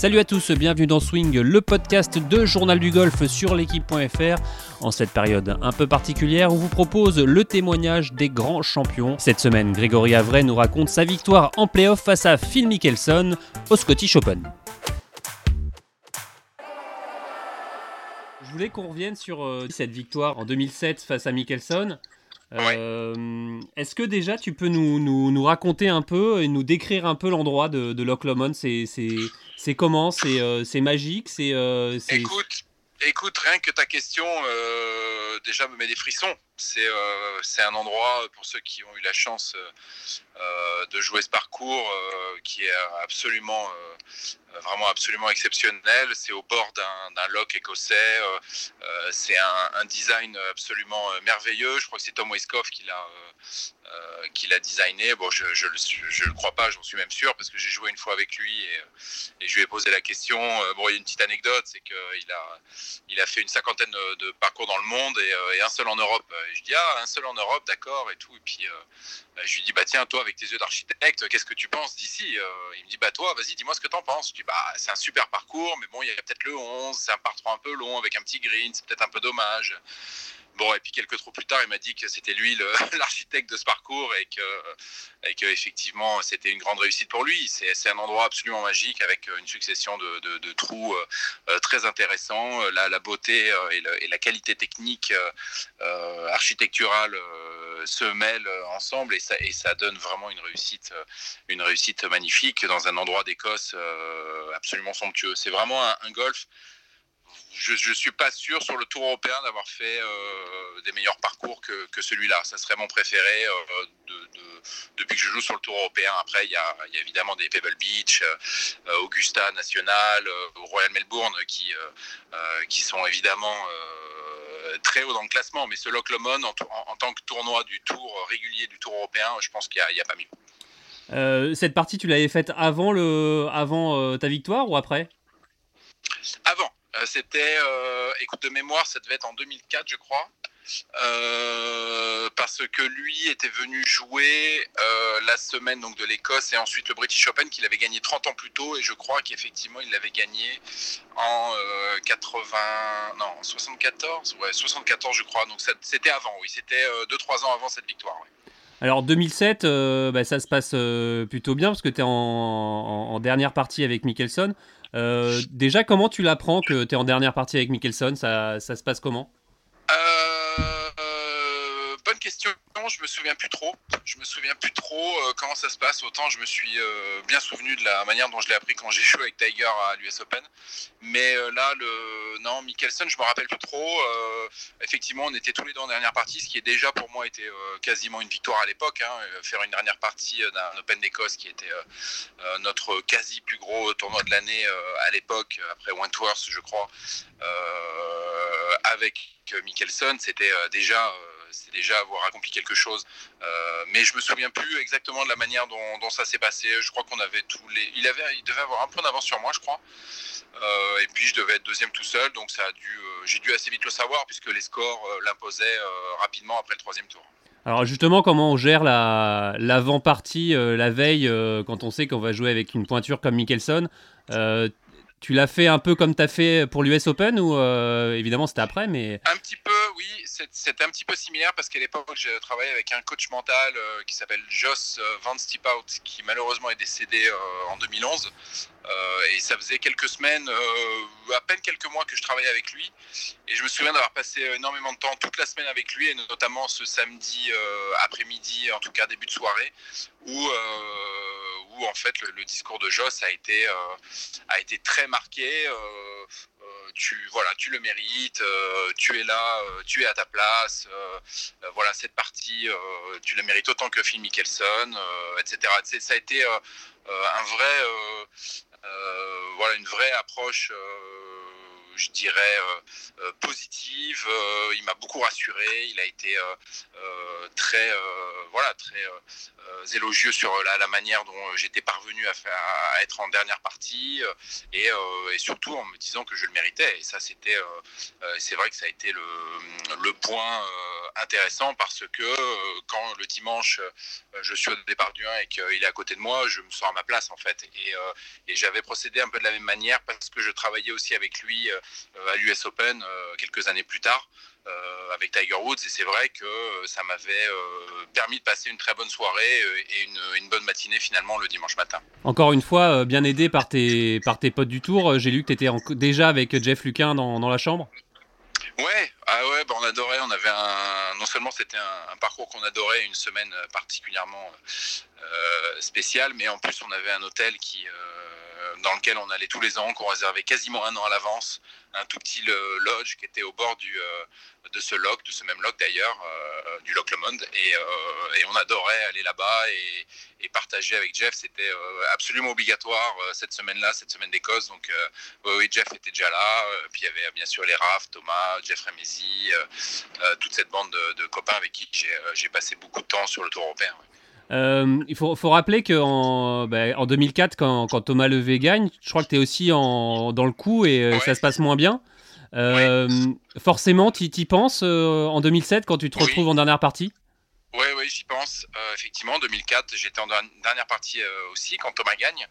Salut à tous, bienvenue dans Swing, le podcast de Journal du Golf sur l'équipe.fr. En cette période un peu particulière, on vous propose le témoignage des grands champions. Cette semaine, Grégory Avray nous raconte sa victoire en playoff face à Phil Mickelson au Scottish Open. Je voulais qu'on revienne sur euh, cette victoire en 2007 face à Mickelson. Euh, Est-ce que déjà tu peux nous, nous, nous, raconter un peu et nous décrire un peu l'endroit de, de Loch Lomond C'est comment? C'est euh, magique? C'est euh, écoute, écoute, rien que ta question euh, déjà me met des frissons. C'est euh, un endroit, pour ceux qui ont eu la chance euh, de jouer ce parcours, qui est absolument euh, vraiment absolument exceptionnel. C'est au bord d'un loch écossais. Euh, euh, c'est un, design absolument merveilleux. Je crois que c'est Tom Weiskopf qui l'a l'a designé. Bon, je je le crois pas, j'en suis même sûr parce que j'ai joué une fois avec lui et, je lui ai posé la question. Bon, il y a une petite anecdote, c'est qu'il a fait une cinquantaine de parcours dans le monde et un seul en Europe. Je dis ah un seul en Europe, d'accord et tout. Et puis bah, je lui dis bah tiens toi avec tes yeux d'architecte, qu'est-ce que tu penses d'ici Il me dit bah toi vas-y dis-moi ce que t'en penses bah, c'est un super parcours, mais bon, il y a peut-être le 11, c'est un par 3 un peu long avec un petit green, c'est peut-être un peu dommage. Bon, et puis quelques trous plus tard, il m'a dit que c'était lui l'architecte de ce parcours et que, effectivement, c'était une grande réussite pour lui. C'est un endroit absolument magique avec une succession de, trous euh, très intéressants. La, beauté euh, et, la qualité technique euh, architecturale se mêlent ensemble et ça, donne vraiment une réussite, une réussite magnifique dans un endroit d'Écosse absolument somptueux. C'est vraiment un golf je ne suis pas sûr sur le Tour européen d'avoir fait euh, des meilleurs parcours que, que celui-là. Ça serait mon préféré euh, de, de, depuis que je joue sur le Tour européen. Après, il y a, y a, évidemment des Pebble Beach, euh, Augusta National, Royal Melbourne qui, qui sont évidemment très haut dans le classement. Mais ce Loch Lomond, en, en, en, tant que tournoi du Tour régulier du Tour européen, je pense qu'il n'y a, a, pas mieux. cette partie, tu l'avais faite avant, le, avant ta victoire ou après? Avant. Euh, c'était, euh, écoute, de mémoire, ça devait être en 2004, je crois. Euh, parce que lui était venu jouer la semaine donc de l'Écosse et ensuite le British Open qu'il avait gagné 30 ans plus tôt et je crois qu'effectivement il l'avait gagné en euh, 80 non 74 ouais 74 je crois donc c'était avant oui c'était 2-3 ans avant cette victoire. Alors 2007, euh, bah, ça se passe plutôt bien parce que tu es en, en, en, dernière partie avec Mickelson. Euh, déjà, comment tu l'apprends que tu es en dernière partie avec Mickelson ça, ça, se passe comment? Euh, question. Je me souviens plus trop. Je me souviens plus trop euh, comment ça se passe. Autant je me suis euh, bien souvenu de la manière dont je l'ai appris quand j'ai joué avec Tiger à l'US Open. Mais euh, là, le non, Mickelson, je me rappelle plus trop. effectivement, on était tous les deux en dernière partie, ce qui est déjà pour moi était quasiment une victoire à l'époque. Hein, faire une dernière partie d'un Open d'Écosse qui était notre quasi plus gros tournoi de l'année à l'époque, après Wentworth, je crois, avec Mickelson, c'était déjà c'est déjà avoir accompli quelque chose. Euh, mais je me souviens plus exactement de la manière dont, ça s'est passé. Je crois qu'on avait tous les. Il, avait, il devait avoir un point d'avance sur moi, je crois. Euh, et puis je devais être deuxième tout seul, donc ça a dû. Euh, j'ai dû assez vite le savoir puisque les scores l'imposaient rapidement après le troisième tour. Alors justement, comment on gère l'avant-partie la, la veille quand on sait qu'on va jouer avec une pointure comme Mickelson tu l'as fait un peu comme tu as fait pour l'US Open ou euh, évidemment c'était après mais Un petit peu oui, c'était un petit peu similaire parce qu'à l'époque j'ai travaillé avec un coach mental euh, qui s'appelle Joss euh, Van Stiphout qui malheureusement est décédé en 2011 et ça faisait quelques semaines à peine quelques mois que je travaillais avec lui. Et je me souviens d'avoir passé énormément de temps toute la semaine avec lui et notamment ce samedi après-midi en tout cas début de soirée où en fait le, discours de Joss a été euh, a été très marqué. Euh, euh, tu voilà, tu le mérites, tu es là, tu es à ta place. voilà, cette partie, tu le mérites autant que Phil Mickelson, etc. Ça a été un vrai, voilà, une vraie approche je dirais, euh, positive. Euh, il m'a beaucoup rassuré. Il a été euh, très, voilà, très élogieux sur la, manière dont j'étais parvenu à, être en dernière partie et, surtout en me disant que je le méritais. Et ça, c'était, c'est vrai que ça a été le point intéressant parce que quand le dimanche je suis au départ du 1 et qu'il est à côté de moi, je me sens à ma place en fait. Et, et j'avais procédé un peu de la même manière parce que je travaillais aussi avec lui à l'US Open quelques années plus tard. Euh, avec Tiger Woods et c'est vrai que euh, ça m'avait euh, permis de passer une très bonne soirée et une, bonne matinée finalement le dimanche matin. Encore une fois, bien aidé par tes, par tes potes du tour, j'ai lu que tu étais déjà avec Jeff Luquin dans, dans la chambre Ouais, ah bah on adorait, on avait non seulement c'était un, parcours qu'on adorait, une semaine particulièrement spéciale, mais en plus on avait un hôtel qui, dans lequel on allait tous les ans, qu'on réservait quasiment un an à l'avance, un tout petit lodge qui était au bord euh, de ce loch, de ce même loch d'ailleurs, euh, du loch Le Monde. Et, euh, et, on adorait aller là-bas et, et, partager avec Jeff. C'était absolument obligatoire cette semaine-là, cette semaine d'Écosse. Donc oui, Jeff était déjà là. Puis il y avait bien sûr les Raf, Thomas, Jeff Remesi, toute cette bande de, copains avec qui j'ai passé beaucoup de temps sur le tour européen. Il faut, faut, rappeler qu'en ben, en 2004, quand, quand, Thomas Levé gagne, je crois que tu es aussi en, dans le coup et ça se passe moins bien. Euh, forcément, tu y penses euh, en 2007 quand tu te retrouves en dernière partie? Oui, oui, j'y pense. Euh, effectivement, en 2004, j'étais en dernière partie aussi quand Thomas gagne.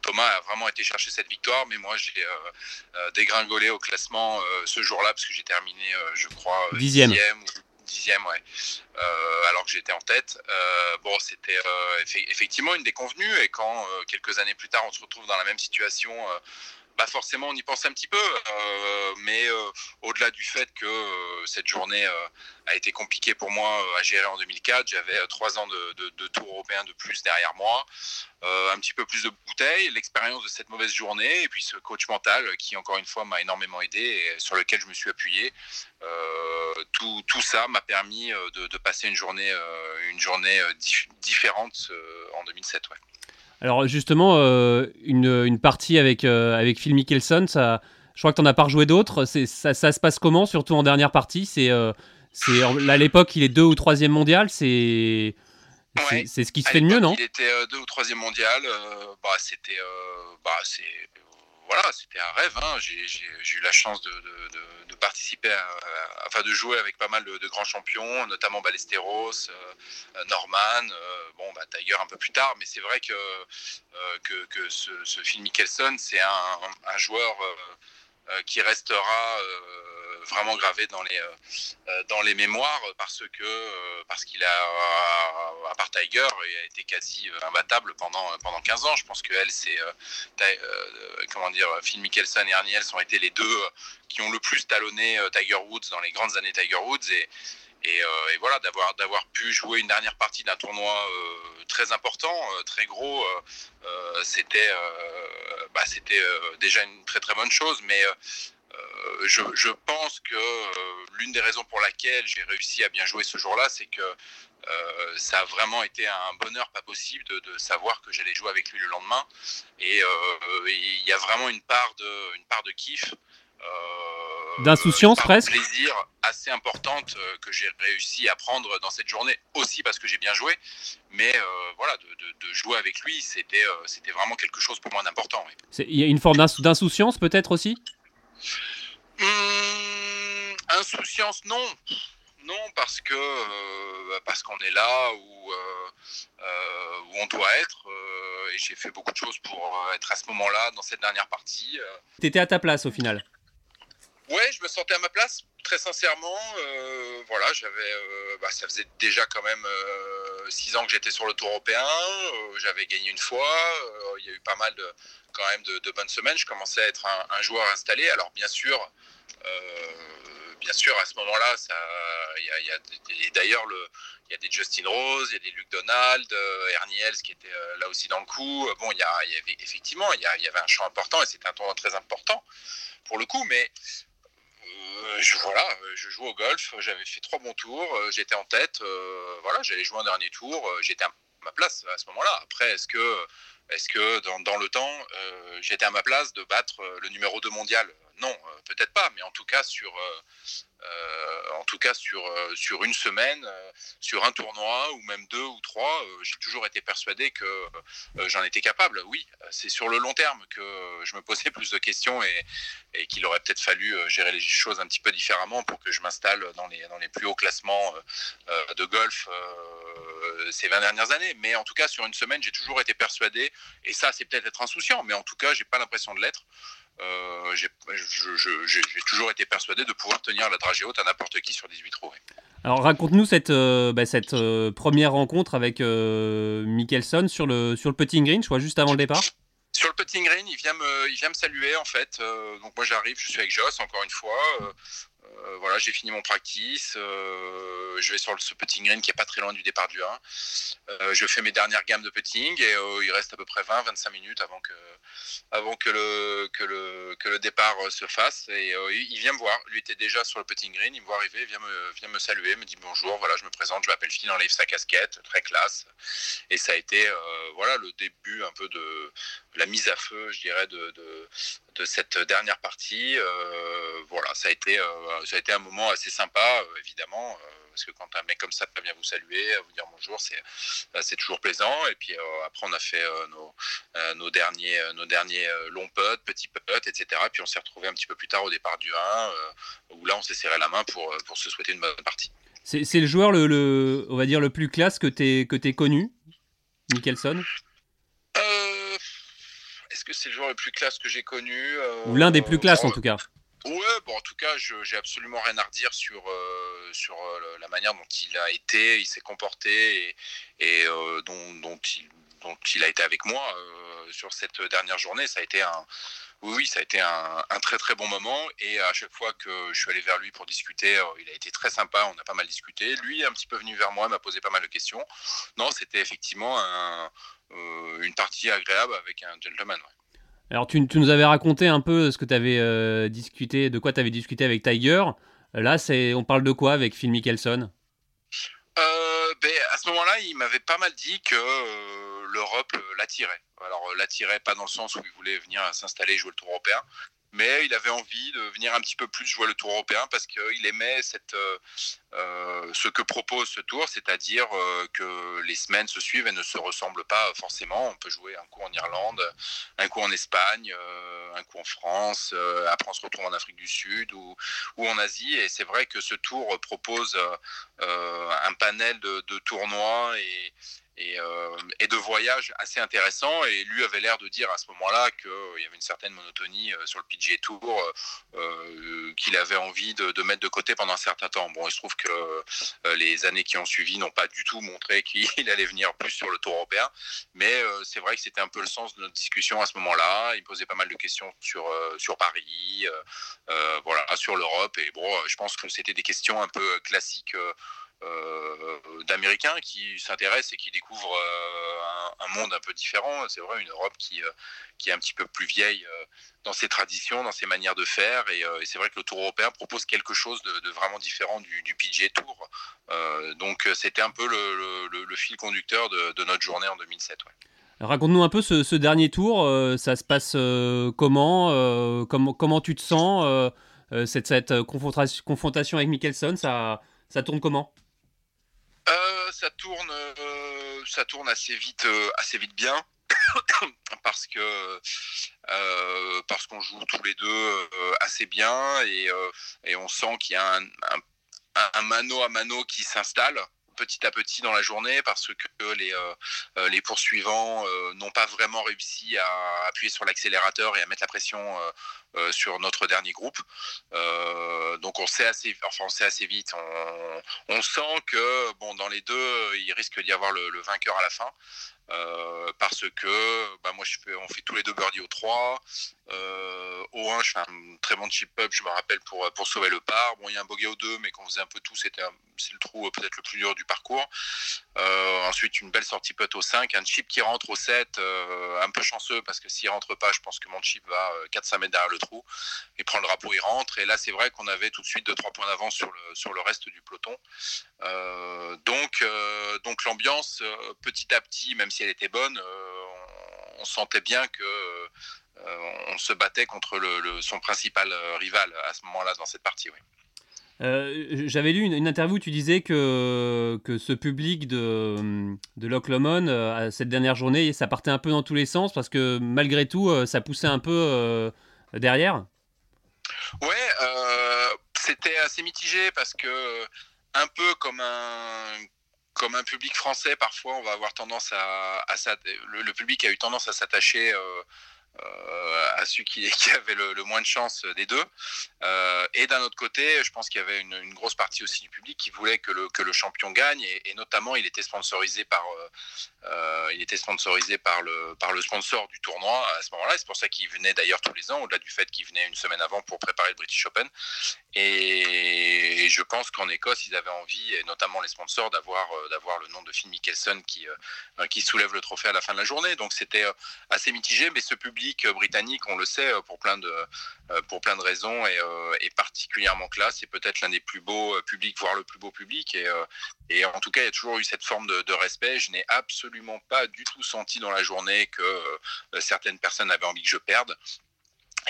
Thomas a vraiment été chercher cette victoire, mais moi j'ai dégringolé au classement ce jour-là parce que j'ai terminé, je crois, dixième. dixième dixième, ouais. alors que j'étais en tête. bon, c'était effectivement une déconvenue. Et quand quelques années plus tard, on se retrouve dans la même situation forcément on y pense un petit peu, euh, mais euh, au-delà du fait que euh, cette journée a été compliquée pour moi à gérer en 2004, j'avais trois ans de, tour européen de plus derrière moi, un petit peu plus de bouteilles, l'expérience de cette mauvaise journée, et puis ce coach mental qui encore une fois m'a énormément aidé et sur lequel je me suis appuyé. Tout, ça m'a permis de, passer une journée, différente en 2007. Ouais. Alors justement, euh, une, partie avec, euh, avec Phil Mickelson, ça, je crois que tu n'en as pas rejoué d'autres. Ça, ça, se passe comment, surtout en dernière partie? C'est euh, à l'époque, il est deux ou troisième mondial. C'est c'est ce qui se fait de mieux, non? Il était deux ou troisième mondial. bah, c'était bah, voilà, c'était un rêve. Hein. J'ai eu la chance de, participer, à, de jouer avec pas mal de, grands champions, notamment Ballesteros, euh, Norman, euh, bon, bah, Tiger un peu plus tard. Mais c'est vrai que, euh, ce, Phil Mickelson, c'est un, joueur qui restera vraiment gravé dans les, euh, dans les mémoires parce que euh, parce qu'il a, à part Tiger, il a été quasi imbattable pendant, pendant 15 ans. Je pense que elle, c'est, comment dire, Phil Mickelson et Ernie Els ont été les deux qui ont le plus talonné Tiger Woods dans les grandes années Tiger Woods et, et, et, voilà, d'avoir d'avoir pu jouer une dernière partie d'un tournoi très important, très gros, c'était bah, c'était déjà une très très bonne chose. Mais euh, je, pense que euh, l'une des raisons pour laquelle j'ai réussi à bien jouer ce jour-là, c'est que euh, ça a vraiment été un bonheur pas possible de, savoir que j'allais jouer avec lui le lendemain. Et il y a vraiment une part de, une part de kiff. D'insouciance presque. plaisir assez importante que j'ai réussi à prendre dans cette journée aussi parce que j'ai bien joué. Mais voilà, de, jouer avec lui, c'était c'était vraiment quelque chose pour moi d'important. Il y a une forme d'insouciance peut-être aussi? Hum, insouciance, non. Non, parce que euh, parce qu'on est là où, euh, euh, où on doit être. et j'ai fait beaucoup de choses pour être à ce moment-là, dans cette dernière partie. T'étais à ta place au final Ouais, je me sentais à ma place, très sincèrement. voilà, j'avais, bah, ça faisait déjà quand même six ans que j'étais sur le Tour européen. j'avais gagné une fois. Il y a eu pas mal de, quand même de, bonnes semaines. Je commençais à être un, joueur installé. Alors bien sûr, euh, bien sûr, à ce moment-là, il y a, d'ailleurs le, il y a des Justin Rose, il y a des Luke Donald, euh, Ernie Els qui était euh, là aussi dans le coup. Bon, il y, avait effectivement, il y, avait un champ important et c'était un tournoi très important pour le coup, mais je, voilà, je joue au golf, j'avais fait trois bons tours, j'étais en tête, voilà, j'allais jouer un dernier tour, j'étais à ma place à ce moment-là. Après, est-ce que dans, le temps, euh, j'étais à ma place de battre euh, le numéro 2 mondial? Non, euh, peut-être pas, mais en tout cas sur, en tout cas sur, sur une semaine, sur un tournoi ou même deux ou trois, j'ai toujours été persuadé que j'en étais capable. Oui, c'est sur le long terme que je me posais plus de questions et, et qu'il aurait peut-être fallu gérer les choses un petit peu différemment pour que je m'installe dans les, dans les plus hauts classements de golf ces 20 dernières années. Mais en tout cas, sur une semaine, j'ai toujours été persuadé, et ça, c'est peut-être être insouciant, mais en tout cas, j'ai pas l'impression de l'être. Euh, j'ai toujours été persuadé de pouvoir tenir la dragée haute à n'importe qui sur 18 trous. Alors raconte-nous cette, euh, bah, cette euh, première rencontre avec Mickelson sur le, sur le putting green, je crois, juste avant le départ. Sur le putting green, il vient me, il vient me saluer en fait. donc moi j'arrive, je suis avec Joss encore une fois. Euh, voilà, j'ai fini mon practice. Euh, je vais sur ce putting green qui est pas très loin du départ du 1. Euh, je fais mes dernières gammes de putting et il reste à peu près 20-25 minutes avant que, avant que le, que le, que le départ se fasse. Et il vient me voir. Lui était déjà sur le putting green. Il me voit arriver, il vient me, vient me saluer, me dit bonjour. Voilà, je me présente, je m'appelle Phil, enlève sa casquette, très classe. Et ça a été voilà le début un peu de la mise à feu, je dirais, de, de, de cette dernière partie. voilà, ça a été ça a été un moment assez sympa, euh, évidemment, euh, parce que quand un mec comme ça vient vous saluer, vous dire bonjour, c'est toujours plaisant. Et puis euh, après, on a fait nos, nos derniers, nos derniers longs putts, petits putts, etc. Et puis on s'est retrouvé un petit peu plus tard au départ du 1, où là, on s'est serré la main pour, pour se souhaiter une bonne partie. C'est le joueur, le, le, on va dire, le plus classe que tu que es connu, Mickelson Est-ce que c'est le joueur le plus classe que j'ai connu Ou l'un des plus classes, en tout cas Ouais, bon, en tout cas, j'ai absolument rien à redire sur, euh, sur euh, la manière dont il a été, il s'est comporté et, euh, dont, il, dont il a été avec moi sur cette dernière journée. Ça a été un, oui, ça a été un, très très bon moment et à chaque fois que je suis allé vers lui pour discuter, il a été très sympa, on a pas mal discuté. Lui est un petit peu venu vers moi, m'a posé pas mal de questions. Non, c'était effectivement un, une partie agréable avec un gentleman. Alors, tu, nous avais raconté un peu ce que tu euh, discuté, de quoi tu avais discuté avec Tiger. Là, c'est, on parle de quoi avec Phil Mickelson? Euh, ben, À ce moment-là, il m'avait pas mal dit que euh, l'Europe l'attirait. Alors, l'attirait pas dans le sens où il voulait venir s'installer et jouer le Tour européen, mais il avait envie de venir un petit peu plus jouer le Tour européen parce qu'il aimait euh, euh, ce que propose ce Tour, c'est-à-dire euh, que les semaines se suivent et ne se ressemblent pas forcément. On peut jouer un coup en Irlande, un coup en Espagne, un coup en France, après on se retrouve en Afrique du Sud ou, ou en Asie. Et c'est vrai que ce Tour propose un panel de, de tournois et, euh, et, de voyages assez intéressants. Et lui avait l'air de dire à ce moment-là qu'il y avait une certaine monotonie euh, sur le PGA Tour euh, qu'il avait envie de, mettre de côté pendant un certain temps. Bon, il se trouve que les années qui ont suivi n'ont pas du tout montré qu'il allait venir plus sur le Tour européen. Mais c'est vrai que c'était un peu le sens de notre discussion à ce moment-là. Il posait pas mal de questions sur, sur Paris, voilà, sur l'Europe. Et bon, je pense que c'était des questions un peu classiques d'Américains qui s'intéressent et qui découvrent euh, un, monde un peu différent. C'est vrai, une Europe qui, euh, qui est un petit peu plus vieille dans ses traditions, dans ses manières de faire. Et, c'est vrai que le Tour européen propose quelque chose de, vraiment différent du, du Tour. donc c'était un peu le, fil conducteur de, notre journée en 2007. Raconte-nous un peu ce, dernier tour. ça se passe comment, comment Comment tu te sens cette, cette confrontation, confrontation avec Mickelson ça, ça tourne comment? Ça tourne, euh, ça tourne assez vite, euh, assez vite bien. parce que euh, parce qu'on joue tous les deux assez bien et, et on sent qu'il y a un, un, mano à mano qui s'installe petit à petit dans la journée parce que les, les poursuivants n'ont pas vraiment réussi à appuyer sur l'accélérateur et à mettre la pression euh, sur notre dernier groupe. Euh, donc on sait assez, enfin on sait assez vite. On, sent que bon dans les deux, il risque d'y avoir le, vainqueur à la fin. Euh, parce que bah, moi je fais, on fait tous les deux birdies au 3 euh, au 1 je fais un très bon chip up je me rappelle pour, pour sauver le par bon il y a un bogey au 2 mais qu'on faisait un peu tout c'était c'est le trou peut-être le plus dur du parcours ensuite une belle sortie putt au 5 un chip qui rentre au 7 un peu chanceux parce que s'il rentre pas je pense que mon chip va 4-5 mètres derrière le trou. Il prend le drapeau, il rentre. Et là, c'est vrai qu'on avait tout de suite 2-3 points d'avance sur le, sur le reste du peloton. Euh, donc, euh, donc l'ambiance, euh, petit à petit, même si elle était bonne, on, sentait bien que on se battait contre son principal rival à ce moment-là dans cette partie. Oui. J'avais lu une, interview où tu disais que, que ce public de, de Loch Lomond, cette dernière journée, ça partait un peu dans tous les sens parce que malgré tout, ça poussait un peu derrière. Ouais, c'était assez mitigé parce que un peu comme un comme un public français, parfois, on va avoir tendance à, à le, public a eu tendance à s'attacher euh, euh, à celui qui, qui avait le, moins de chance des deux. Euh, et d'un autre côté, je pense qu'il y avait une, grosse partie aussi du public qui voulait que le, que le champion gagne. Et, notamment, il était sponsorisé par, euh, euh il était sponsorisé par le, par le sponsor du tournoi à ce moment-là. C'est pour ça qu'il venait d'ailleurs tous les ans, au-delà du fait qu'il venait une semaine avant pour préparer le British Open. Et, je pense qu'en Écosse, ils avaient envie, et notamment les sponsors, d'avoir euh, d'avoir le nom de Phil Mickelson qui, euh, qui soulève le trophée à la fin de la journée. Donc c'était assez mitigé, mais ce public britannique, on le sait, euh, pour plein de, euh, pour plein de raisons, euh, et particulièrement classe. C'est peut-être l'un des plus beaux publics, voire le plus beau public. Et, et en tout cas, il y a toujours eu cette forme de, de respect. Je n'ai absolument pas du tout senti dans la journée que certaines personnes avaient envie que je perde.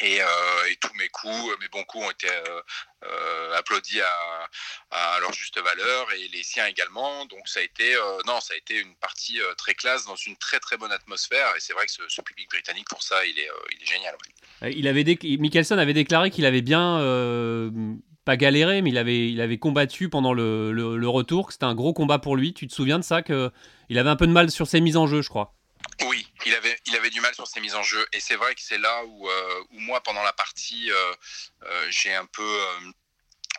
Et, euh, et, tous mes coups, mes bons coups ont été euh, euh, applaudis à, leur juste valeur et les siens également. Donc ça a été, non, ça a été une partie très classe dans une très très bonne atmosphère. Et c'est vrai que ce, public britannique pour ça, il est, il est génial. Ouais. Il avait Mickelson avait déclaré qu'il avait bien pas galéré, mais il avait, il avait combattu pendant le retour, que c'était un gros combat pour lui. Tu te souviens de ça que il avait un peu de mal sur ses mises en jeu, je crois? Oui, il avait, il avait du mal sur ses mises en jeu. Et c'est vrai que c'est là où, euh, où, moi, pendant la partie, euh, euh, j'ai un peu.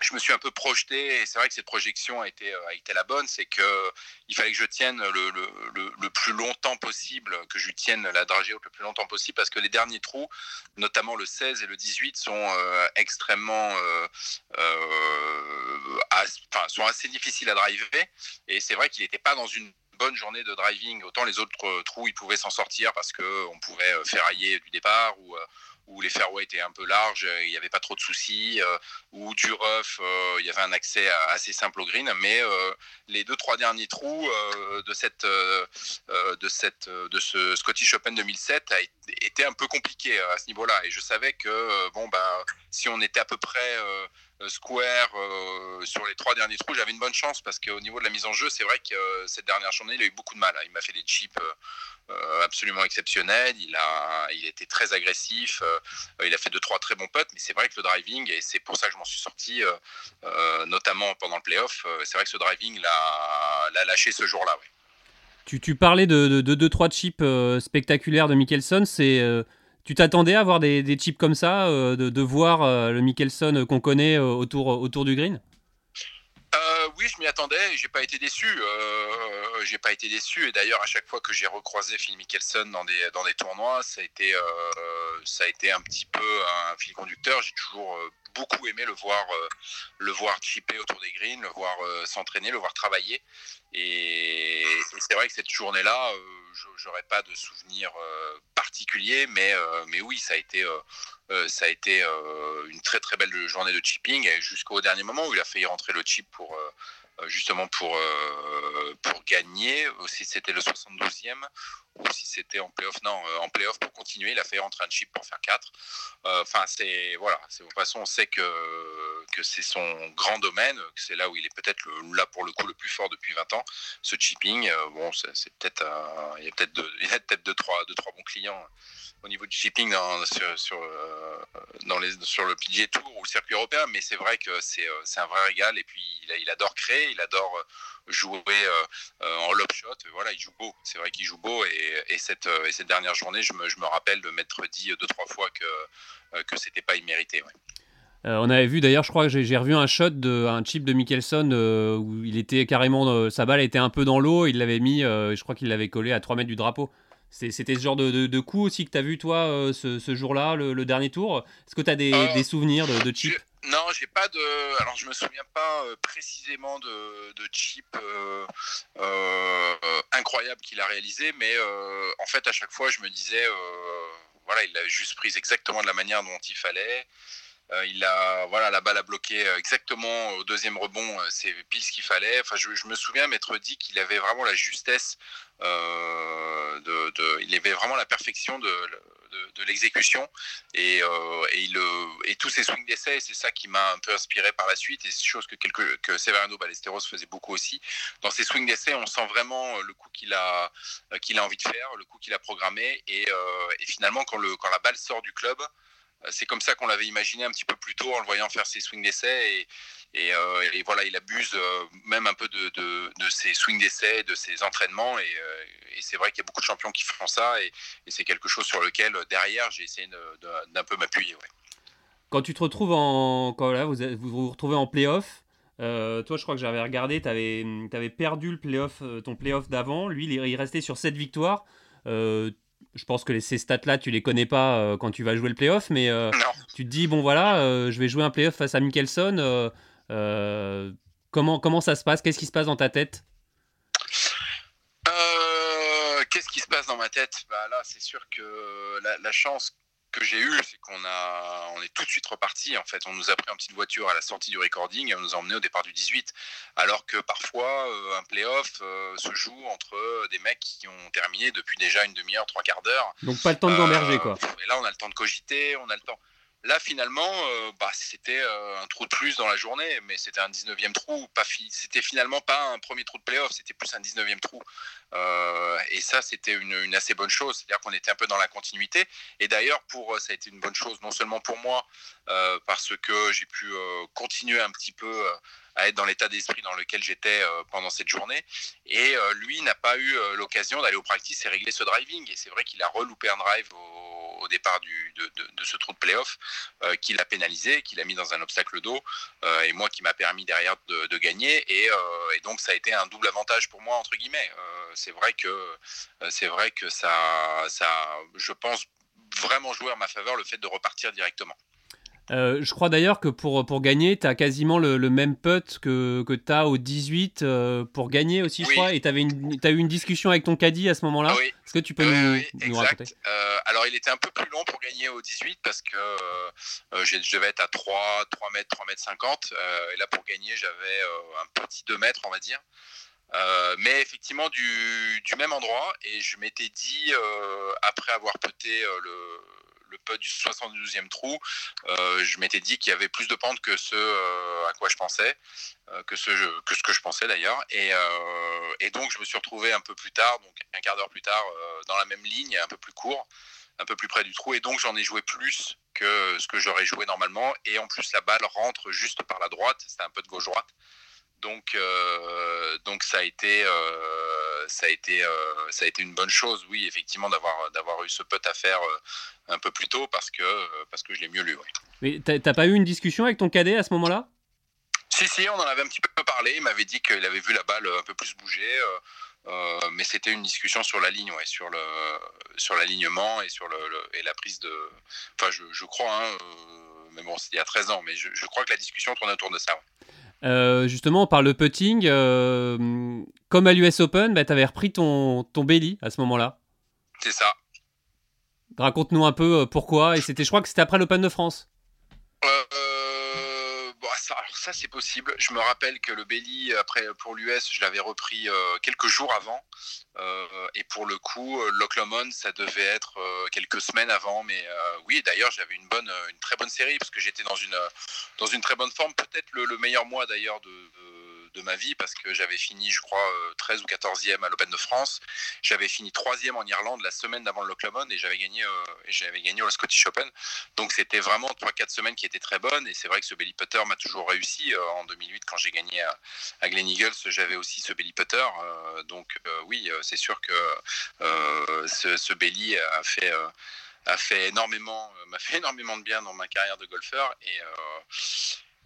je me suis un peu projeté et c'est vrai que cette projection a été, a été la bonne, c'est que il fallait que je tienne le, le, le, plus longtemps possible, que je tienne la dragée le plus longtemps possible, parce que les derniers trous, notamment le 16 et le 18, sont extrêmement, sont assez difficiles à driver. Et c'est vrai qu'il n'était pas dans une bonne journée de driving. Autant les autres trous, ils pouvaient s'en sortir parce qu'on pouvait ferrailler du départ ou où les fairways étaient un peu larges, il n'y avait pas trop de soucis, euh, ou du rough, euh, il y avait un accès assez simple au green, mais euh, les deux trois derniers trous euh, de cette euh, de cette de ce Scottish Open 2007 a été un peu compliqué à ce niveau-là, et je savais que bon bah si on était à peu près square euh, sur les trois derniers trous, j'avais une bonne chance parce qu'au niveau de la mise en jeu, c'est vrai que euh, cette dernière journée, il a eu beaucoup de mal. Il m'a fait des chips euh, absolument exceptionnels. Il a, il était très agressif. il a fait deux trois très bons putts, mais c'est vrai que le driving et c'est pour ça que je m'en suis sorti, notamment pendant le playoff. c'est vrai que ce driving l'a lâché ce jour-là. Tu, tu, parlais de 2-3 chips spectaculaires de Mickelson. C'est tu t'attendais à voir des, des, chips comme ça, euh, de, de, voir euh, le Mickelson qu'on connaît euh, autour, autour du green? Oui, je m'y attendais et j'ai pas été déçu. J'ai pas été déçu et d'ailleurs à chaque fois que j'ai recroisé Phil Mickelson dans des dans des tournois, ça a été ça a été un petit peu un fil conducteur. J'ai toujours beaucoup aimé le voir le voir chipper autour des greens, le voir s'entraîner, le voir travailler. Et, c'est vrai que cette journée-là, j'aurais pas de souvenir particulier, mais mais oui, ça a été euh, ça a été euh, une très très belle journée de chipping jusqu'au dernier moment où il a failli rentrer le chip pour euh, justement pour pour gagner si c'était le 72e ou si c'était en playoff non en playoff pour continuer il a failli rentrer un chip pour faire 4 enfin c'est voilà de toute façon on sait que que c'est son grand domaine que c'est là où il est peut-être là pour le coup le plus fort depuis 20 ans ce chipping bon c'est peut-être il y a peut-être il y a peut-être deux trois deux trois bons clients au niveau du shipping dans, sur, sur, euh, sur le PGA Tour ou le circuit européen, mais c'est vrai que c'est euh, un vrai régal. Et puis, il, il, adore créer, il adore euh, jouer en lob shot. Voilà, il joue beau. C'est vrai qu'il joue beau. Et, et, cette, et cette dernière journée, je me, je me rappelle de m'être dit deux, trois fois que, que c'était pas immérité. Ouais. Euh, on avait vu d'ailleurs, je crois que j'ai revu un shot de un chip de Mickelson euh, où il était carrément, euh, sa balle était un peu dans l'eau, il l'avait mis, je crois qu'il l'avait collé à 3 mètres du drapeau. C'était ce genre de, de, de, coup aussi que tu as vu, toi, euh, ce, ce jour-là, le, le, dernier tour? Est-ce que tu as des, euh, des, souvenirs de, de chip? Non, j'ai pas de. Alors, je me souviens pas euh, précisément de, de chip euh, euh, incroyable qu'il a réalisé, mais en fait, à chaque fois, je me disais, voilà, il l'a juste prise exactement de la manière dont il fallait. il a, voilà, la balle a bloqué exactement au deuxième rebond. c'est pile ce qu'il fallait. Enfin, je, me souviens m'être dit qu'il avait vraiment la justesse. De, il avait vraiment la perfection de, l'exécution. Et, euh, euh, tous ces swings d'essai, c'est ça qui m'a un peu inspiré par la suite. Et c'est chose que, que Severino Ballesteros faisait beaucoup aussi. Dans ces swings d'essai, on sent vraiment le coup qu'il a, qu'il a envie de faire, le coup qu'il a programmé. Et, euh, finalement quand, le, quand la balle sort du club, c'est comme ça qu'on l'avait imaginé un petit peu plus tôt en le voyant faire ses swings d'essai. Et, et, euh, voilà, il abuse euh, même un peu de, ses swings d'essai, de ses entraînements. Et, euh, c'est vrai qu'il y a beaucoup de champions qui font ça. Et, c'est quelque chose sur lequel, derrière, j'ai essayé d'un peu m'appuyer. Quand tu te retrouves en. Quand là, vous vous, retrouvez en playoff, toi, je crois que j'avais regardé, tu avais, perdu le playoff, ton playoff d'avant. Lui, il, il restait sur 7 victoires je pense que ces stats-là, tu les connais pas euh, quand tu vas jouer le playoff, mais euh, tu te dis, bon voilà, euh, je vais jouer un playoff face à Mickelson. comment, comment ça se passe? Qu'est-ce qui se passe dans ta tête? Qu'est-ce qui se passe dans ma tête? Bah, Là, c'est sûr que la, la chance que j'ai eu, c'est qu'on a, on est tout de suite reparti. En fait, on nous a pris en petite voiture à la sortie du recording et on nous a emmené au départ du 18. Alors que parfois, euh, un playoff euh, se joue entre des mecs qui ont terminé depuis déjà une demi-heure, trois quarts d'heure. Donc pas le temps de gamberger, quoi. Et là, on a le temps de cogiter, on a le temps. Là, finalement, euh, bah, c'était euh, un trou de plus dans la journée, mais c'était un 19e trou. Pas c'était finalement pas un premier trou de playoff, c'était plus un 19e trou. Euh, et ça, c'était une, assez bonne chose. C'est-à-dire qu'on était un peu dans la continuité. Et d'ailleurs, ça a été une bonne chose, non seulement pour moi, parce que j'ai pu continuer un petit peu à être dans l'état d'esprit dans lequel j'étais pendant cette journée. Et lui n'a pas eu l'occasion d'aller au practice et régler ce driving. Et c'est vrai qu'il a reloupé un drive au départ du, de, ce trou de playoff, euh, qui l'a pénalisé, qui l'a mis dans un obstacle d'eau, euh, et moi qui m'a permis derrière de, gagner. Euh, et, donc ça a été un double avantage pour moi entre guillemets. c'est vrai que c'est vrai que ça, ça, je pense vraiment jouer en ma faveur le fait de repartir directement. Euh, je crois d'ailleurs que pour, pour gagner, tu as quasiment le, même putt que, que tu as au 18 euh, pour gagner aussi, je crois. Et tu as eu une discussion avec ton caddie à ce moment-là. Est-ce que tu peux nous, raconter euh, Alors, il était un peu plus long pour gagner au 18 parce que je devais être à 3, 3 mètres, 3 mètres 50. et là, pour gagner, j'avais un petit 2 mètres, on va dire. mais effectivement du, du, même endroit et je m'étais dit après avoir puté le, le putt du 72e trou, euh, je m'étais dit qu'il y avait plus de pente que ce euh, à quoi je pensais, euh, que, ce, que ce que je pensais d'ailleurs. Et, donc je me suis retrouvé un peu plus tard, donc un quart d'heure plus tard, dans la même ligne, un peu plus court, un peu plus près du trou. Et donc j'en ai joué plus que ce que j'aurais joué normalement. Et en plus la balle rentre juste par la droite, c'était un peu de gauche-droite. Donc, donc ça a été, ça a été, ça a été une bonne chose, oui, effectivement, d'avoir d'avoir eu ce putt à faire un peu plus tôt parce que, euh, parce que je l'ai mieux lu. Mais t'as pas eu une discussion avec ton cadet à ce moment-là? Si, si, on en avait un petit peu parlé. Il m'avait dit qu'il avait vu la balle un peu plus bouger. Euh, euh, mais c'était une discussion sur la ligne, ouais, sur le sur l'alignement et sur le, et la prise de. Enfin, je, je crois, hein, mais bon, c'était il y a 13 ans, mais je, je, crois que la discussion tourne autour de ça. Justement, on parle de putting. comme à l'US Open, bah, tu avais repris ton, ton belly à ce moment-là. C'est ça. Raconte-nous un peu euh, pourquoi. Et c'était, je crois que c'était après l'Open de France. Euh, ça, alors ça c'est possible. Je me rappelle que le Belly après pour l'US, je l'avais repris euh, quelques jours avant. et pour le coup, l'Oklahoma, ça devait être quelques semaines avant. Mais oui, d'ailleurs, j'avais une bonne, une très bonne série parce que j'étais dans une dans une très bonne forme. Peut-être le, meilleur mois d'ailleurs de ma vie parce que j'avais fini, je crois, 13 euh, ou 14e à l'Open de France. J'avais fini 3e en Irlande la semaine d'avant le Lochlomon et j'avais gagné, euh, j'avais gagné au Scottish Open. Donc c'était vraiment 3-4 semaines qui étaient très bonnes et c'est vrai que ce belly putter m'a toujours réussi. Euh, en 2008, quand j'ai gagné à, à Glen Eagles, j'avais aussi ce belly putter. donc oui, c'est sûr que ce, belly a fait a fait énormément, m'a fait énormément de bien dans ma carrière de golfeur et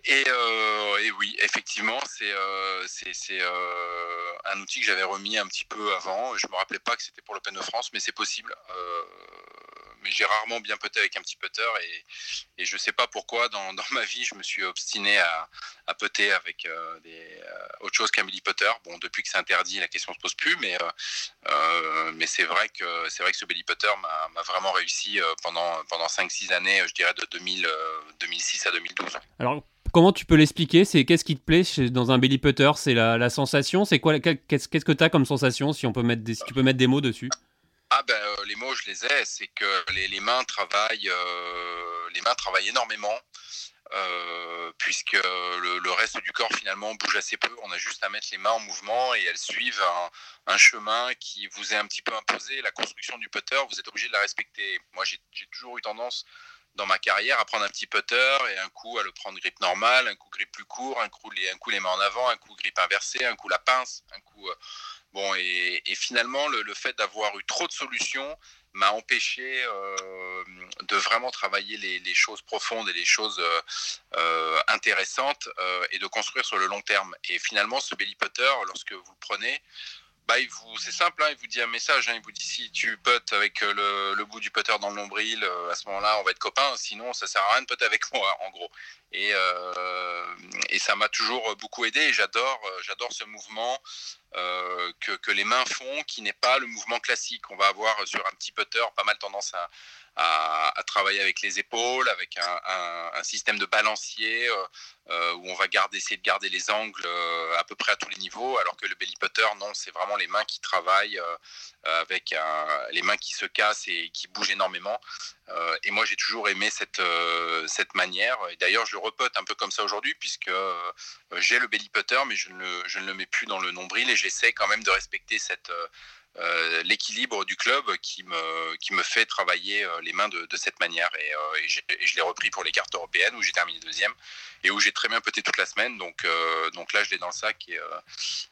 et, oui, effectivement, c'est euh, euh, un outil que j'avais remis un petit peu avant. Je ne me rappelais pas que c'était pour l'Open de France, mais c'est possible. mais j'ai rarement bien putter avec un petit putter et, et je sais pas pourquoi dans, ma vie je me suis obstiné à, à putter avec euh, euh, autre chose qu'un billy putter. Bon, depuis que c'est interdit, la question se pose plus, mais euh, c'est vrai que vrai que ce billy putter m'a vraiment réussi pendant pendant 5-6 années, je dirais de 2000, 2006 à 2012. Alors Comment tu peux l'expliquer? C'est qu'est-ce qui te plaît dans un belly putter? C'est la, sensation? C'est quoi Qu'est-ce que tu as comme sensation si on peut mettre des, tu peux mettre des mots dessus? Ah ben euh, les mots je les ai, c'est que les, mains travaillent, euh, les mains travaillent énormément. Euh, puisque le, le, reste du corps finalement bouge assez peu. On a juste à mettre les mains en mouvement et elles suivent un, un chemin qui vous est un petit peu imposé. La construction du putter, vous êtes obligé de la respecter. Moi, j'ai toujours eu tendance dans ma carrière à prendre un petit putter et un coup à le prendre grip normal, un coup grip plus court, un coup les, mains en avant, un coup grip inversé, un coup la pince, un coup Bon, et, finalement, le, fait d'avoir eu trop de solutions m'a empêché euh, de vraiment travailler les, choses profondes et les choses euh, euh, intéressantes et de construire sur le long terme. Et finalement, ce belly putter, lorsque vous le prenez, bah, vous, c'est simple, hein, il vous dit un message, hein, il vous dit si tu puttes avec le, le, bout du putter dans le nombril, à ce moment-là, on va être copains, sinon ça sert à rien de putter avec moi, en gros. Et, et ça m'a toujours beaucoup aidé et j'adore, j'adore ce mouvement euh, que, que, les mains font, qui n'est pas le mouvement classique. On va avoir sur un petit putter pas mal tendance à, à, travailler avec les épaules, avec un, système de balancier euh, euh, où on va garder, essayer de garder les angles à peu près à tous les niveaux, alors que le belly putter, non, c'est vraiment les mains qui travaillent avec les mains qui se cassent et qui bougent énormément. et moi, j'ai toujours aimé cette, cette manière. Et d'ailleurs, je repote un peu comme ça aujourd'hui, puisque j'ai le belly putter, mais je ne, je ne le mets plus dans le nombril et j'essaie quand même de respecter cette, euh, euh, l'équilibre du club qui me, qui me fait travailler euh, les mains de, cette manière. Et, et, je l'ai repris pour les cartes européennes où j'ai terminé deuxième et où j'ai très bien poté toute la semaine. Donc, donc là, je l'ai dans le sac et,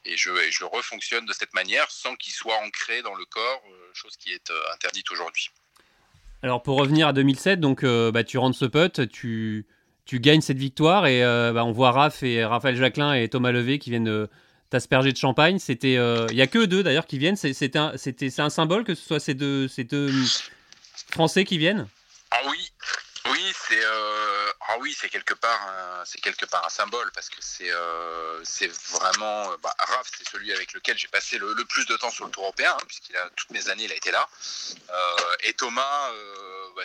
et, je, je le refonctionne de cette manière sans qu'il soit ancré dans le corps, chose qui est interdite aujourd'hui. Alors pour revenir à 2007, donc bah, tu rentres ce putt, tu, tu gagnes cette victoire et bah, on voit Raph et Raphaël Jacquelin et Thomas Levé qui viennent t'asperger de champagne. C'était, euh, il y a que deux d'ailleurs qui viennent. C'est un, c'était, un symbole que ce soit ces deux, ces deux Français qui viennent? Ah oui, oui, c'est, euh, ah oui, c'est quelque part, c'est quelque part un symbole parce que c'est, euh, c'est vraiment, bah, Raph, c'est celui avec lequel j'ai passé le, plus de temps sur le Tour européen, hein, puisqu'il a toutes mes années, il a été là. et Thomas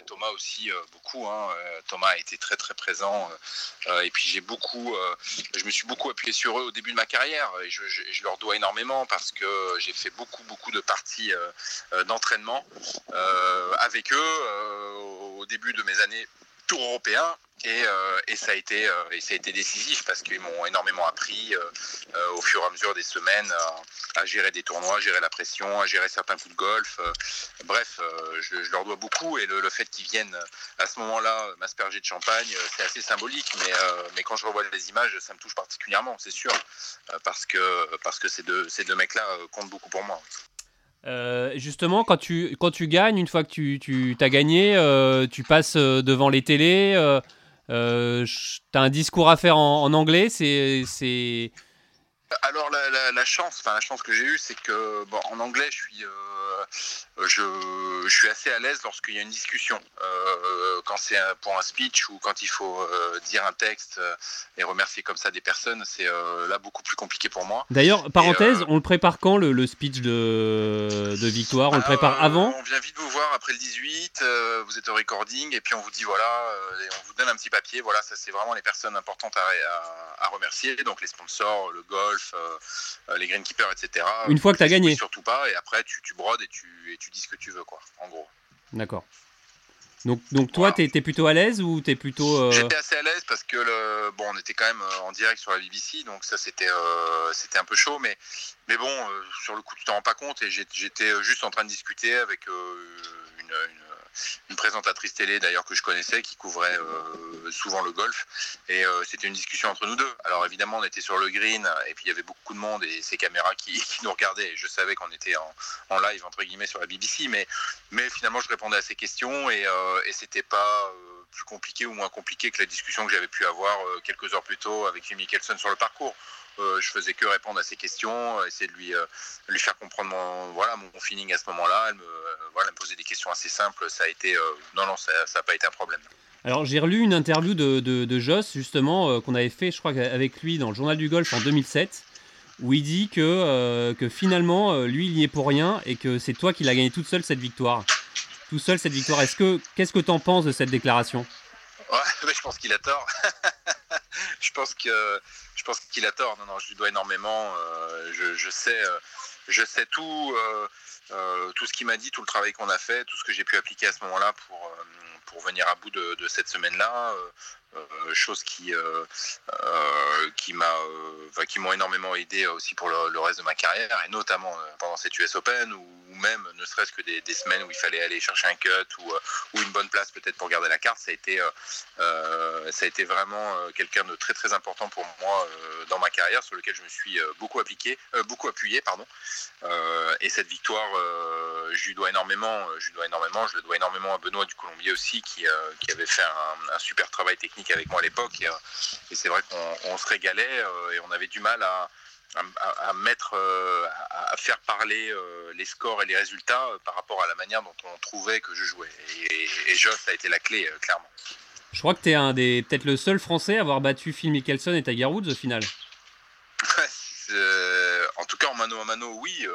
Thomas aussi euh, beaucoup. Hein, euh, Thomas a été très très présent. Euh, et puis j'ai beaucoup, je me suis beaucoup appuyé sur eux au début de ma carrière. Et je leur dois énormément parce que j'ai fait beaucoup beaucoup de parties d'entraînement avec eux au début de mes années Tour européen et, euh, et, ça a été, euh, ça a été décisif parce qu'ils m'ont énormément appris euh, au fur et à mesure des semaines à gérer des tournois, à gérer la pression, à gérer certains coups de golf. bref, je, leur dois beaucoup et le, fait qu'ils viennent à ce moment-là m'asperger de champagne, c'est assez symbolique. Mais, quand je revois les images, ça me touche particulièrement, c'est sûr, parce que, parce que ces deux, ces deux mecs-là comptent beaucoup pour moi. justement, quand tu, quand tu gagnes, une fois que tu, tu as gagné, tu passes devant les télés. Tu as un discours à faire en, anglais, c'est. Alors la, chance, la chance que j'ai eue, c'est que en anglais, je suis euh, euh, je, je, suis assez à l'aise lorsqu'il y a une discussion. Euh, quand c'est pour un speech ou quand il faut euh, dire un texte et remercier comme ça des personnes, c'est là beaucoup plus compliqué pour moi. D'ailleurs, parenthèse, on le prépare quand le, speech de, de, Victoire? On le prépare avant? On vient vite vous voir après le 18, vous êtes au recording et puis on vous dit voilà, et on vous donne un petit papier, voilà, ça c'est vraiment les personnes importantes à, à, remercier, donc les sponsors, le golf, les greenkeepers, etc. Une fois que tu as gagné Surtout pas, et après tu, tu brodes et tu, et tu dis ce que tu veux, quoi, en gros. D'accord. Donc, donc toi, tu t'es plutôt à l'aise ou t'es plutôt. Euh, J'étais assez à l'aise parce que le, bon, on était quand même euh, en direct sur la BBC, donc ça c'était euh, c'était un peu chaud, mais mais bon, sur le coup tu t'en rends pas compte et j'étais juste en train de discuter avec une une présentatrice télé d'ailleurs que je connaissais qui couvrait euh, souvent le golf et euh, c'était une discussion entre nous deux. Alors évidemment on était sur le green et puis il y avait beaucoup de monde et ces caméras qui, nous regardaient. je savais qu'on était en, live entre guillemets sur la BBC, mais mais finalement je répondais à ces questions et, euh, et c'était pas plus compliqué ou moins compliqué que la discussion que j'avais pu avoir quelques heures plus tôt avec Jim Mickelson sur le parcours. Je faisais que répondre à ses questions, essayer de lui, lui faire comprendre mon, voilà, mon feeling à ce moment-là. Elle me, voilà, me posait des questions assez simples. Ça a été, non, non, ça n'a pas été un problème. Alors j'ai relu une interview de, de, Joss justement qu'on avait fait je crois avec lui dans le journal du golf en 2007 où il dit que, que finalement lui il n'y est pour rien et que c'est toi qui l'as gagné toute seule cette victoire tout seul cette victoire. Est-ce que qu'est-ce que tu en penses de cette déclaration? Ouais, mais je pense qu'il a tort. je pense que je pense qu'il a tort. Non, non, je lui dois énormément. Euh, je, sais, euh, je sais tout, euh, tout ce qu'il m'a dit, tout le travail qu'on a fait, tout ce que j'ai pu appliquer à ce moment-là pour pour venir à bout de, de cette semaine-là. Euh, chose qui euh, euh, qui m'a qui m'ont énormément aidé aussi pour le, reste de ma carrière et notamment pendant cette US Open ou, même ne serait-ce que des, semaines où il fallait aller chercher un cut ou, ou une bonne place peut-être pour garder la carte ça a été ça a été vraiment quelqu'un de très très important pour moi dans ma carrière sur lequel je me suis beaucoup appliqué beaucoup appuyé pardon. Et cette victoire je lui dois énormément je lui dois énormément je le dois énormément à Benoît du Colombier aussi qui, qui avait fait un super travail technique avec moi à l'époque. Et, euh, c'est vrai qu'on se régalait euh, et on avait du mal à, à, mettre, euh, à, faire parler les scores et les résultats par rapport à la manière dont on trouvait que je jouais. Et, et, Joss a été la clé, clairement. Je crois que tu es un des, peut-être le seul Français à avoir battu Phil Mickelson et Tiger Woods au final. en tout cas, en mano à mano, oui.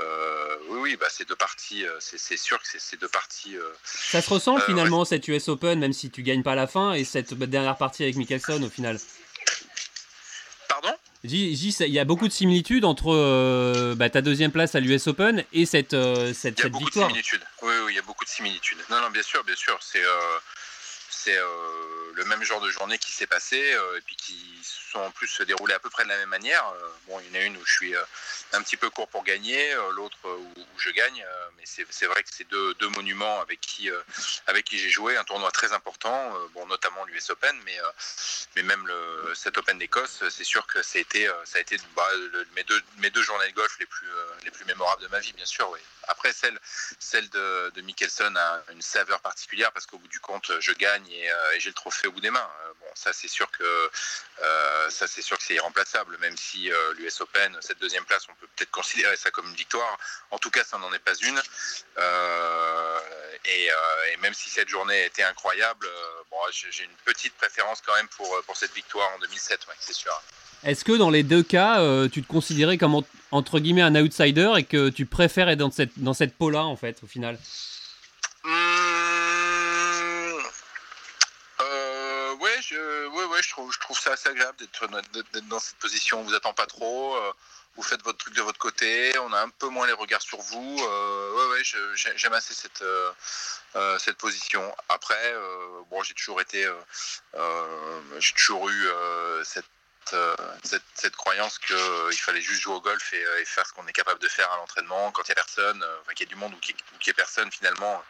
Euh, oui, oui, bah, c'est deux parties. Euh, c'est sûr que c'est deux parties. Euh, ça se ressemble finalement cette US Open, même si tu gagnes pas la fin, et cette dernière partie avec Mickelson au final? Pardon? Il y a beaucoup de similitudes entre bah, ta deuxième place à l'US Open et cette, cette, il y a beaucoup De similitudes. Oui, oui, il y a beaucoup de similitudes. Non, non, bien sûr, bien sûr. C'est c'est le même genre de journée qui s'est passé et puis qui sont en plus se dérouler à peu près de la même manière. bon, il y en a une où je suis un petit peu court pour gagner, euh, l'autre euh, où, je gagne. Euh, mais c'est vrai que c'est deux, deux, monuments avec qui, avec qui j'ai joué, un tournoi très important, bon, notamment l'US Open, mais, mais même le, cet Open d'Écosse, c'est sûr que ça a été, ça a été bah, mes, deux, mes deux journées de golf les plus, les plus mémorables de ma vie, bien sûr. Après, celle, celle de, de Mickelson a une saveur particulière parce qu'au bout du compte, je gagne et, et j'ai le trophée au bout des mains. Bon, ça c'est sûr que ça c'est sûr que c'est irremplaçable, même si l'US Open, cette deuxième place, on peut peut-être considérer ça comme une victoire. En tout cas, ça n'en est pas une. Euh, euh, et, même si cette journée était incroyable, euh, bon, j'ai une petite préférence quand même pour, pour cette victoire en 2007, c'est sûr. Est-ce que dans les deux cas, tu te considérais comme entre guillemets un outsider et que tu préfères être dans cette, dans cette peau-là, en fait, au final ouais, je, trouve, je trouve ça assez agréable d'être dans cette position. On vous attend pas trop vous faites votre truc de votre côté, on a un peu moins les regards sur vous. Euh, ouais, j'aime assez cette, euh, euh, cette position. Après, bon, j'ai toujours été, j'ai toujours eu cette cette, cette, croyance qu'il fallait juste jouer au golf et, faire ce qu'on est capable de faire à l'entraînement quand il n'y a personne, qu'il y a du monde ou qu'il n'y ait personne finalement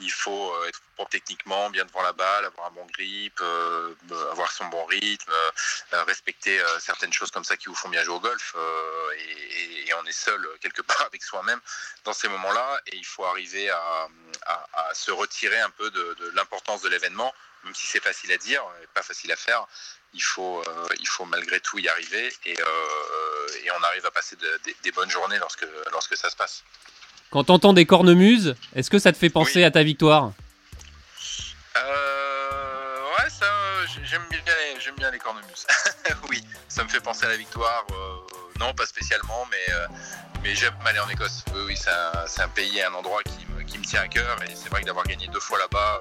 il faut euh, être propre techniquement, bien devant la balle, avoir un bon grip, euh, euh, avoir son bon rythme, respecter certaines choses comme ça qui vous font bien jouer au golf. Et, on est seul quelque part avec soi-même dans ces moments-là. Et il faut arriver à, se retirer un peu de, l'importance de l'événement, même si c'est facile à dire et pas facile à faire. Il faut, il faut malgré tout y arriver et, on arrive à passer des bonnes journées lorsque, lorsque ça se passe. Quand t'entends des cornemuses, est-ce que ça te fait penser à ta victoire? Euh, Ouais, ça, j'aime bien, j'aime bien les cornemuses. oui, ça me fait penser à la victoire. Euh, non, pas spécialement, mais, euh, mais j'aime aller en Écosse. Oui, oui c'est un, un, pays, un endroit qui me, qui me tient à cœur. Et c'est vrai que d'avoir gagné deux fois là-bas,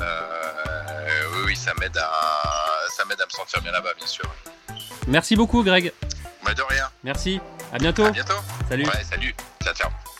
oui, oui, ça m'aide à, ça m'aide à me sentir bien là-bas, bien sûr. Merci beaucoup, Greg. Bah, de rien. Merci. À bientôt. À bientôt. Salut. Ouais, salut. Ciao, ciao.